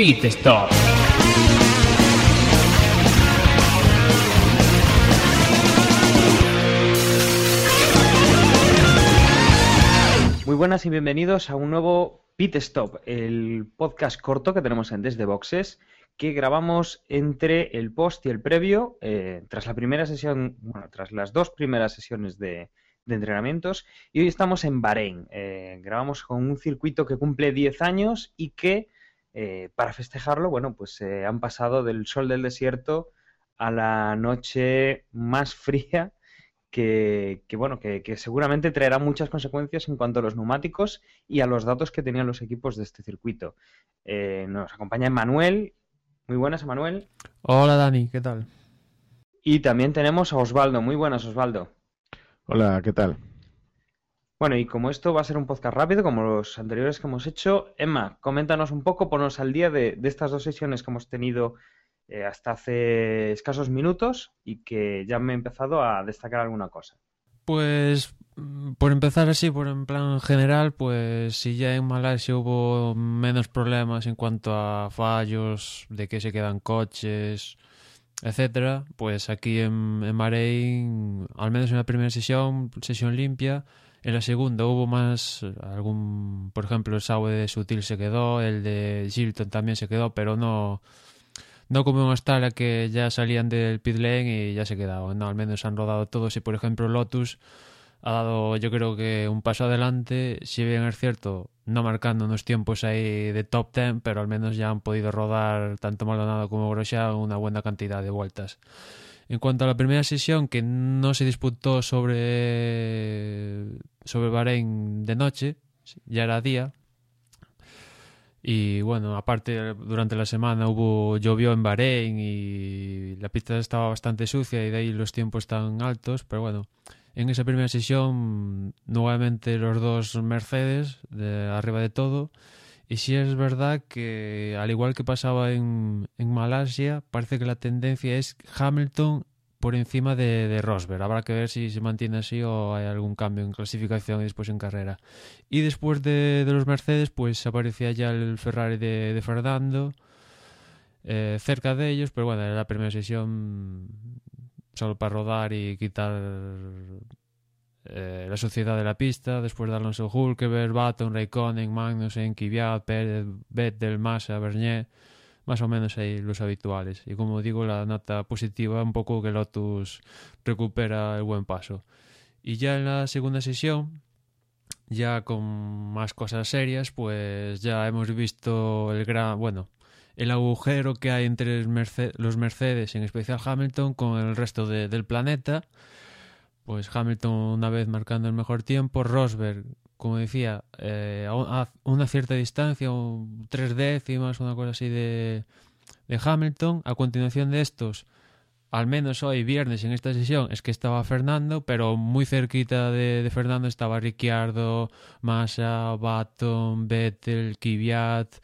Pit Stop. Muy buenas y bienvenidos a un nuevo Pit Stop, el podcast corto que tenemos en Desde Boxes, que grabamos entre el post y el previo, eh, tras la primera sesión, bueno, tras las dos primeras sesiones de, entrenamientos, y hoy estamos en Bahrein. Eh, grabamos con un circuito que cumple 10 años y que, eh, para festejarlo, bueno, pues eh, han pasado del sol del desierto a la noche más fría que, que, bueno, que, que, seguramente traerá muchas consecuencias en cuanto a los neumáticos y a los datos que tenían los equipos de este circuito. Eh, nos acompaña Emanuel. Muy buenas, Emanuel. Hola, Dani, ¿qué tal? Y también tenemos a Osvaldo. Muy buenas, Osvaldo. Hola, ¿qué tal? Bueno, y como esto va a ser un podcast rápido, como los anteriores que hemos hecho, Emma, coméntanos un poco, ponos al día de, estas dos sesiones que hemos tenido eh, hasta hace escasos minutos y que ya me he empezado a destacar alguna cosa. Pues por empezar así, por en plan general, pues si ya en Malasia hubo menos problemas en cuanto a fallos, de que se quedan coches, etcétera, pues aquí en, en al menos en la primera sesión, sesión limpia, en la segunda hubo más, algún, por ejemplo, el Saue de Sutil se quedó, el de Gilton también se quedó, pero no no como en Australia que ya salían del pit lane y ya se quedaban, no, al menos han rodado todos. Y por ejemplo Lotus ha dado yo creo que un paso adelante, si bien es cierto, no marcando unos tiempos ahí de top 10, pero al menos ya han podido rodar tanto Maldonado como Grosjean una buena cantidad de vueltas. En cuanto a la primera sesión, que no se disputó sobre, sobre Bahrein de noche, ya era día, y bueno, aparte durante la semana hubo llovió en Bahrein y la pista estaba bastante sucia y de ahí los tiempos tan altos, pero bueno, en esa primera sesión nuevamente los dos Mercedes de arriba de todo. Y sí es verdad que al igual que pasaba en, en Malasia, parece que la tendencia es Hamilton por encima de, de, Rosberg. Habrá que ver si se mantiene así o hay algún cambio en clasificación y después en carrera. Y después de, de los Mercedes, pues aparecía ya el Ferrari de, de Fernando eh, cerca de ellos, pero bueno, era la primera sesión solo para rodar y quitar eh, la suciedad de la pista. Después de Alonso Hulkeberg, Baton, Raikkonen, Magnussen, Kvyat, Pérez, Vettel, Massa, Bernier más o menos ahí los habituales. Y como digo, la nota positiva un poco que Lotus recupera el buen paso. Y ya en la segunda sesión, ya con más cosas serias, pues ya hemos visto el gran, bueno, el agujero que hay entre los Mercedes, en especial Hamilton, con el resto de, del planeta. Pues Hamilton una vez marcando el mejor tiempo, Rosberg como decía, eh, a una cierta distancia, tres décimas, una cosa así de, de Hamilton. A continuación de estos, al menos hoy, viernes, en esta sesión, es que estaba Fernando, pero muy cerquita de, de Fernando estaba Ricciardo, Massa, Baton, Vettel, Kvyat.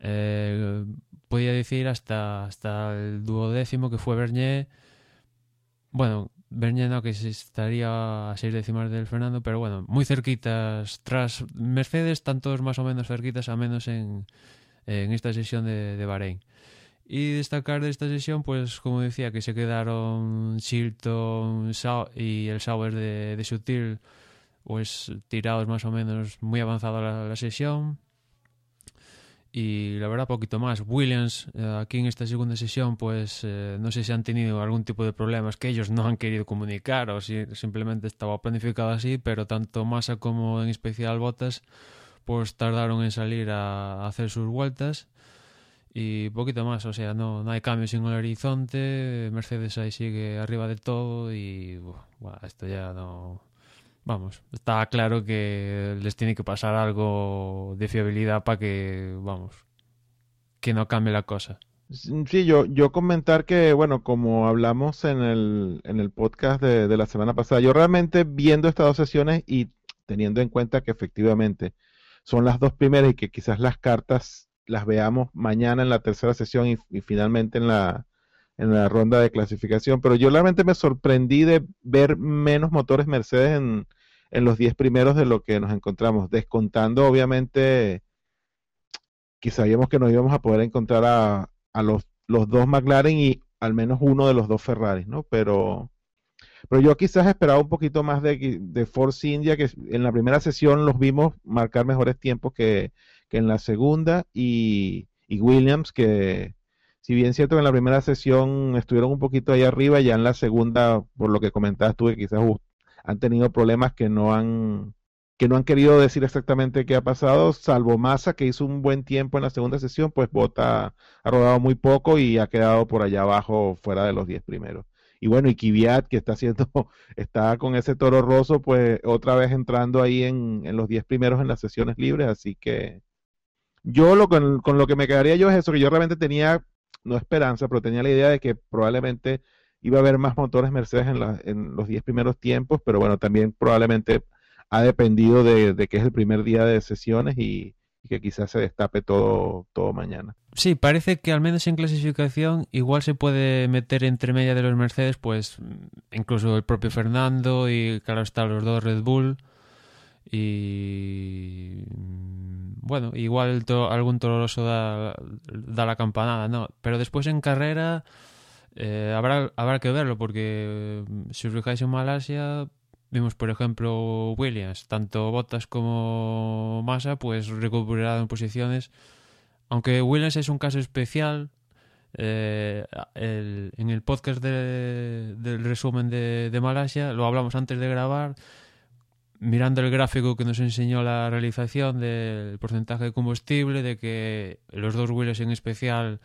Eh, podía decir hasta, hasta el duodécimo que fue Bernier. Bueno, Bernier no, que estaría a seis décimas del Fernando, pero bueno, muy cerquitas. Tras Mercedes, están todos más o menos cerquitas, a menos en, en esta sesión de, de Bahrein. Y destacar de esta sesión, pues como decía, que se quedaron Chilton y el Sauer de, de Sutil, pues tirados más o menos muy avanzado la, la sesión y la verdad poquito más. Williams eh, aquí en esta segunda sesión pues eh, no sé si han tenido algún tipo de problemas que ellos no han querido comunicar o si simplemente estaba planificado así, pero tanto Massa como en especial Bottas pues tardaron en salir a, hacer sus vueltas y poquito más, o sea, no, no hay cambios en el horizonte, Mercedes ahí sigue arriba de todo y bueno, esto ya no vamos, está claro que les tiene que pasar algo de fiabilidad para que, vamos, que no cambie la cosa. Sí, yo, yo comentar que, bueno, como hablamos en el, en el podcast de, de la semana pasada, yo realmente viendo estas dos sesiones y teniendo en cuenta que efectivamente son las dos primeras y que quizás las cartas las veamos mañana en la tercera sesión y, y finalmente en la, en la ronda de clasificación, pero yo realmente me sorprendí de ver menos motores Mercedes en, en los 10 primeros de lo que nos encontramos, descontando obviamente que sabíamos que nos íbamos a poder encontrar a, a los, los dos McLaren y al menos uno de los dos Ferraris, ¿no? Pero, pero yo quizás esperaba un poquito más de, de Force India, que en la primera sesión los vimos marcar mejores tiempos que, que en la segunda, y, y Williams, que si bien cierto que en la primera sesión estuvieron un poquito ahí arriba, ya en la segunda, por lo que comentabas tú, que quizás han tenido problemas que no han que no han querido decir exactamente qué ha pasado, salvo Massa, que hizo un buen tiempo en la segunda sesión, pues Bota ha rodado muy poco y ha quedado por allá abajo, fuera de los 10 primeros. Y bueno, y Kvyat, que está haciendo, está con ese toro roso, pues otra vez entrando ahí en, en los 10 primeros en las sesiones libres, así que yo lo con, con lo que me quedaría yo es eso, que yo realmente tenía, no esperanza, pero tenía la idea de que probablemente iba a haber más motores Mercedes en, en los 10 primeros tiempos, pero bueno, también probablemente ha dependido de, que es el primer día de sesiones y, que quizás se destape todo, todo mañana. Sí, parece que al menos en clasificación igual se puede meter entre media de los Mercedes, pues incluso el propio Fernando y claro está los dos Red Bull y bueno, igual algún tororoso da, da, la campanada, ¿no? Pero después en carrera eh, habrá, habrá que verlo porque si os fijáis en Malasia Vimos, por ejemplo, Williams, tanto Bottas como Massa, pues recuperaron posiciones. Aunque Williams es un caso especial, eh, en el podcast del resumen de, de, Malasia, lo hablamos antes de grabar, mirando el gráfico que nos enseñó la realización del porcentaje de combustible, de que los dos Williams en especial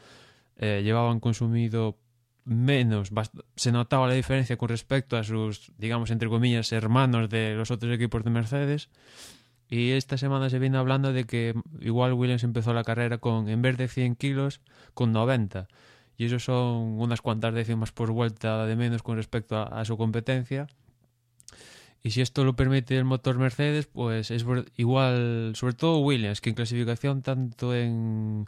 eh, llevaban consumido menos, se notaba la diferencia con respecto a sus, digamos, entre comillas, hermanos de los otros equipos de Mercedes. Y esta semana se viene hablando de que igual Williams empezó la carrera con, en vez de 100 kilos, con 90. Y eso son unas cuantas décimas por vuelta de menos con respecto a, su competencia. Y si esto lo permite el motor Mercedes, pues es igual, sobre todo Williams, que en clasificación tanto en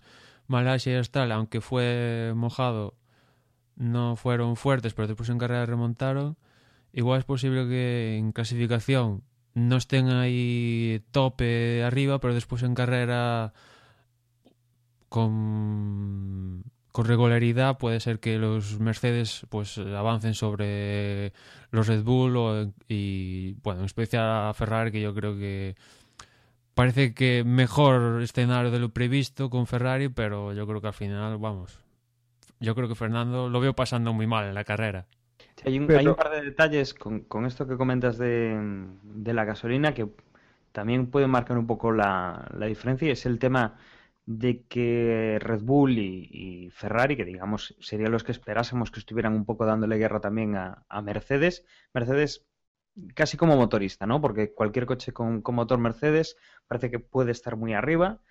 Malasia y Australia, aunque fue mojado, no fueron fuertes, pero después en carrera remontaron. Igual es posible que en clasificación no estén ahí tope arriba, pero después en carrera con, con regularidad puede ser que los Mercedes pues avancen sobre los Red Bull y bueno, en especial a Ferrari que yo creo que parece que mejor escenario de lo previsto con Ferrari, pero yo creo que al final, vamos, yo creo que Fernando lo veo pasando muy mal en la carrera. hay, un, par de detalles con, esto que comentas de, la gasolina que también pueden marcar un poco la, diferencia y es el tema de que Red Bull y, Ferrari, que digamos serían los que esperásemos que estuvieran un poco dándole guerra también a, Mercedes, Mercedes casi como motorista, ¿no? Porque cualquier coche con, motor Mercedes parece que puede estar muy arriba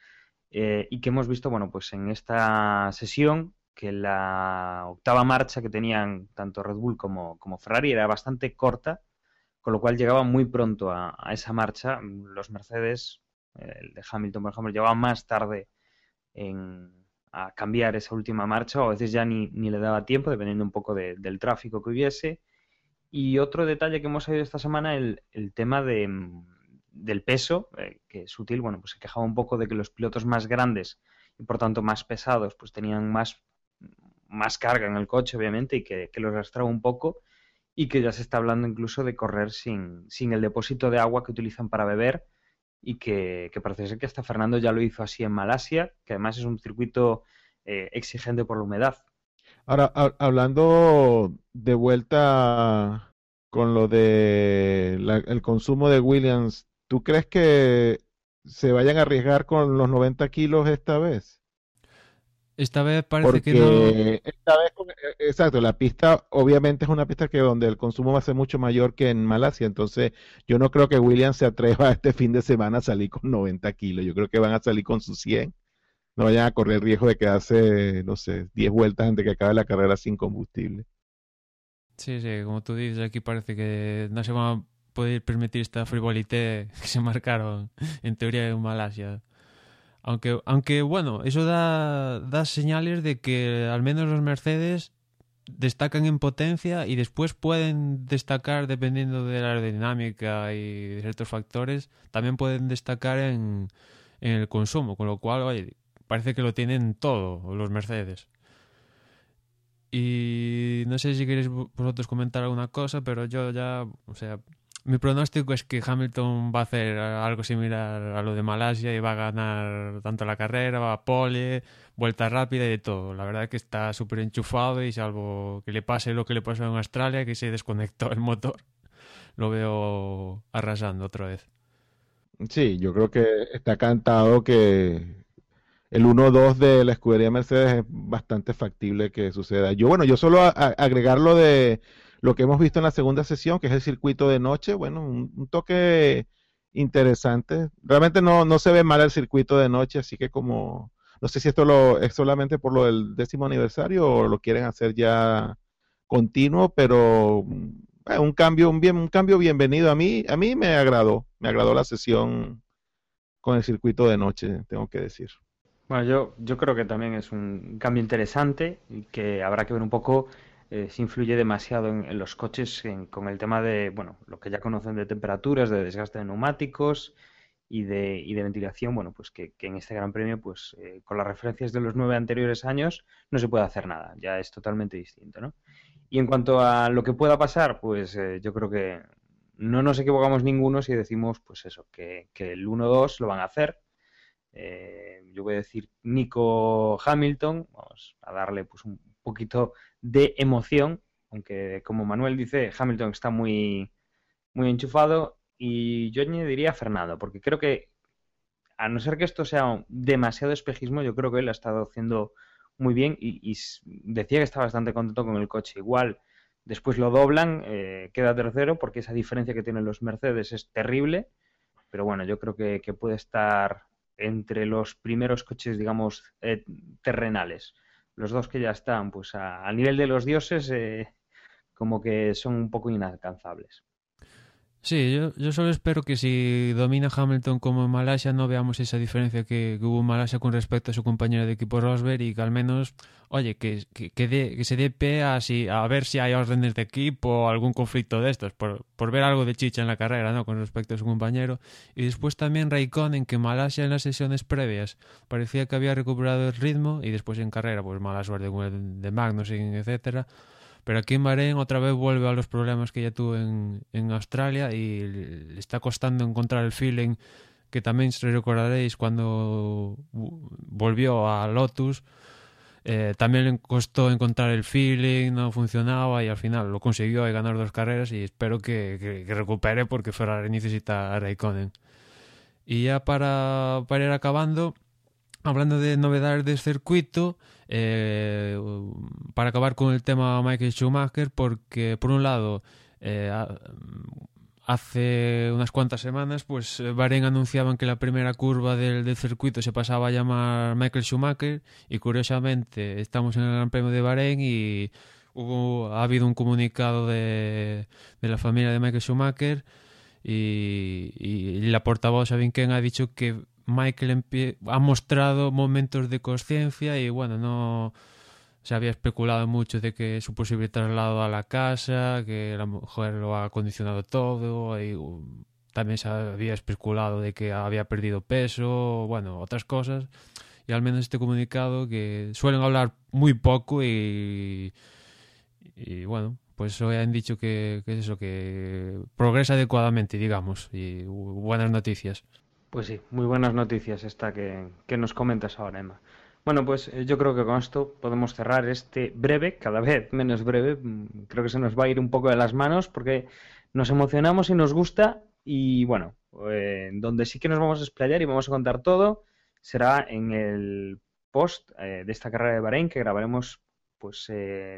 eh, y que hemos visto, bueno, pues en esta sesión que la octava marcha que tenían tanto Red Bull como, Ferrari era bastante corta, con lo cual llegaba muy pronto a, esa marcha. Los Mercedes, el de Hamilton, por ejemplo, llevaba más tarde a cambiar esa última marcha, o a veces ya ni, le daba tiempo, dependiendo un poco del tráfico que hubiese. Y otro detalle que hemos oído esta semana, el, el tema de, del peso, eh, que es útil, bueno, pues se quejaba un poco de que los pilotos más grandes y por tanto más pesados, pues tenían más más carga en el coche, obviamente, y que, que lo arrastraba un poco, y que ya se está hablando incluso de correr sin, sin el depósito de agua que utilizan para beber, y que, parece ser que hasta Fernando ya lo hizo así en Malasia, que además es un circuito eh, exigente por la humedad. Ahora, hablando de vuelta con lo de el consumo de Williams, ¿tú crees que se vayan a arriesgar con los 90 kilos esta vez? Esta vez parece que no. Esta vez, eh, exacto, la pista obviamente es una pista que donde el consumo va a ser mucho mayor que en Malasia, entonces yo no creo que Williams se atreva este fin de semana a salir con 90 kilos, yo creo que van a salir con sus 100, no vayan a correr el riesgo de quedarse, no sé, 10 vueltas antes que acabe la carrera sin combustible. Sí, sí, como tú dices, aquí parece que no se va a poder permitir esta frivolité que se marcaron en teoría en Malasia. Aunque, aunque bueno, eso da, señales de que al menos los Mercedes destacan en potencia y después pueden destacar dependiendo de la aerodinámica y de ciertos factores, también pueden destacar en, en el consumo, con lo cual, oye, parece que lo tienen todo los Mercedes. Y no sé si queréis vosotros comentar alguna cosa, pero yo ya, o sea, mi pronóstico es que Hamilton va a hacer algo similar a lo de Malasia y va a ganar tanto la carrera, va a pole, vuelta rápida y de todo. La verdad es que está súper enchufado y salvo que le pase lo que le pasó en Australia, que se desconectó el motor, lo veo arrasando otra vez. Sí, yo creo que está cantado que el 1-2 de la escudería Mercedes es bastante factible que suceda. Yo, bueno, yo solo agregar lo de lo que hemos visto en la segunda sesión, que es el circuito de noche, bueno, un, toque interesante. Realmente no, no se ve mal el circuito de noche, así que como, no sé si esto es solamente por lo del décimo aniversario o lo quieren hacer ya continuo, pero eh, un cambio, un bien, un cambio bienvenido a mí, a mí me agradó, me agradó la sesión con el circuito de noche, tengo que decir. Bueno, yo, yo creo que también es un cambio interesante y que habrá que ver un poco eh, si influye demasiado en, los coches con el tema de, bueno, lo que ya conocen de temperaturas, de desgaste de neumáticos y de, y de ventilación, bueno, pues que, en este Gran Premio, pues eh, con las referencias de los nueve anteriores años, no se puede hacer nada, ya es totalmente distinto, ¿no? Y en cuanto a lo que pueda pasar, pues eh, yo creo que no nos equivocamos ninguno si decimos, pues eso, que, que el 1-2 lo van a hacer. yo voy a decir Nico Hamilton, vamos a darle pues un poquito de emoción, aunque como Manuel dice, Hamilton está muy, muy enchufado. Y yo añadiría Fernando, porque creo que a no ser que esto sea demasiado espejismo, yo creo que él ha estado haciendo muy bien y, decía que está bastante contento con el coche. Igual después lo doblan, eh, queda tercero porque esa diferencia que tienen los Mercedes es terrible, pero bueno, yo creo que, puede estar entre los primeros coches, digamos, eh, terrenales los dos que ya están pues a, nivel de los dioses eh, como que son un poco inalcanzables. Sí, yo, yo solo espero que si domina Hamilton como en Malasia no veamos esa diferencia que, hubo en Malasia con respecto a su compañero de equipo Rosberg y que al menos, oye, que, que, que, se dé pe a, a ver si hay órdenes de equipo o algún conflicto de estos, por, por ver algo de chicha en la carrera, ¿no? Con respecto a su compañero. Y después también Raikkonen, que Malasia en las sesiones previas parecía que había recuperado el ritmo y después en carrera, pues mala suerte el de Magnussen, etcétera pero aquí en Bahrein otra vez vuelve a los problemas que ya tuvo en, en Australia y le está costando encontrar el feeling que también recordaréis cuando volvió a Lotus. Eh, también le costó encontrar el feeling, no funcionaba y al final lo consiguió y ganar dos carreras y espero que, que, recupere porque Ferrari necesita a Raikkonen. Y ya para, para ir acabando, hablando de novedades del circuito, eh, para acabar con el tema Michael Schumacher, porque por un lado, eh, hace unas cuantas semanas, pues Bahrein anunciaban que la primera curva del, circuito se pasaba a llamar Michael Schumacher y curiosamente estamos en el Gran Premio de Bahrein y hubo, ha habido un comunicado de, de la familia de Michael Schumacher y, y la portavoz Sabine Ken ha dicho que Michael ha mostrado momentos de conciencia y bueno, no se había especulado mucho de que su posible traslado a la casa, que la mujer lo ha condicionado todo también se había especulado de que había perdido peso, bueno, otras cosas. Y al menos este comunicado que suelen hablar muy poco y, bueno, pues hoy han dicho que, que es eso, que progresa adecuadamente, digamos, y buenas noticias. Pues sí, muy buenas noticias esta que, nos comentas ahora, Emma. Bueno, pues eh, yo creo que con esto podemos cerrar este breve, cada vez menos breve. Mm, creo que se nos va a ir un poco de las manos porque nos emocionamos y nos gusta. Y bueno, eh, donde sí que nos vamos a explayar y vamos a contar todo será en el post eh, de esta carrera de Bahrein que grabaremos pues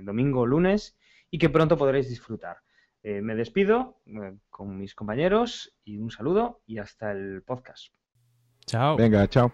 domingo o lunes y que pronto podréis disfrutar. Eh, me despido eh, con mis compañeros y un saludo y hasta el podcast. Chao. Venga, chao.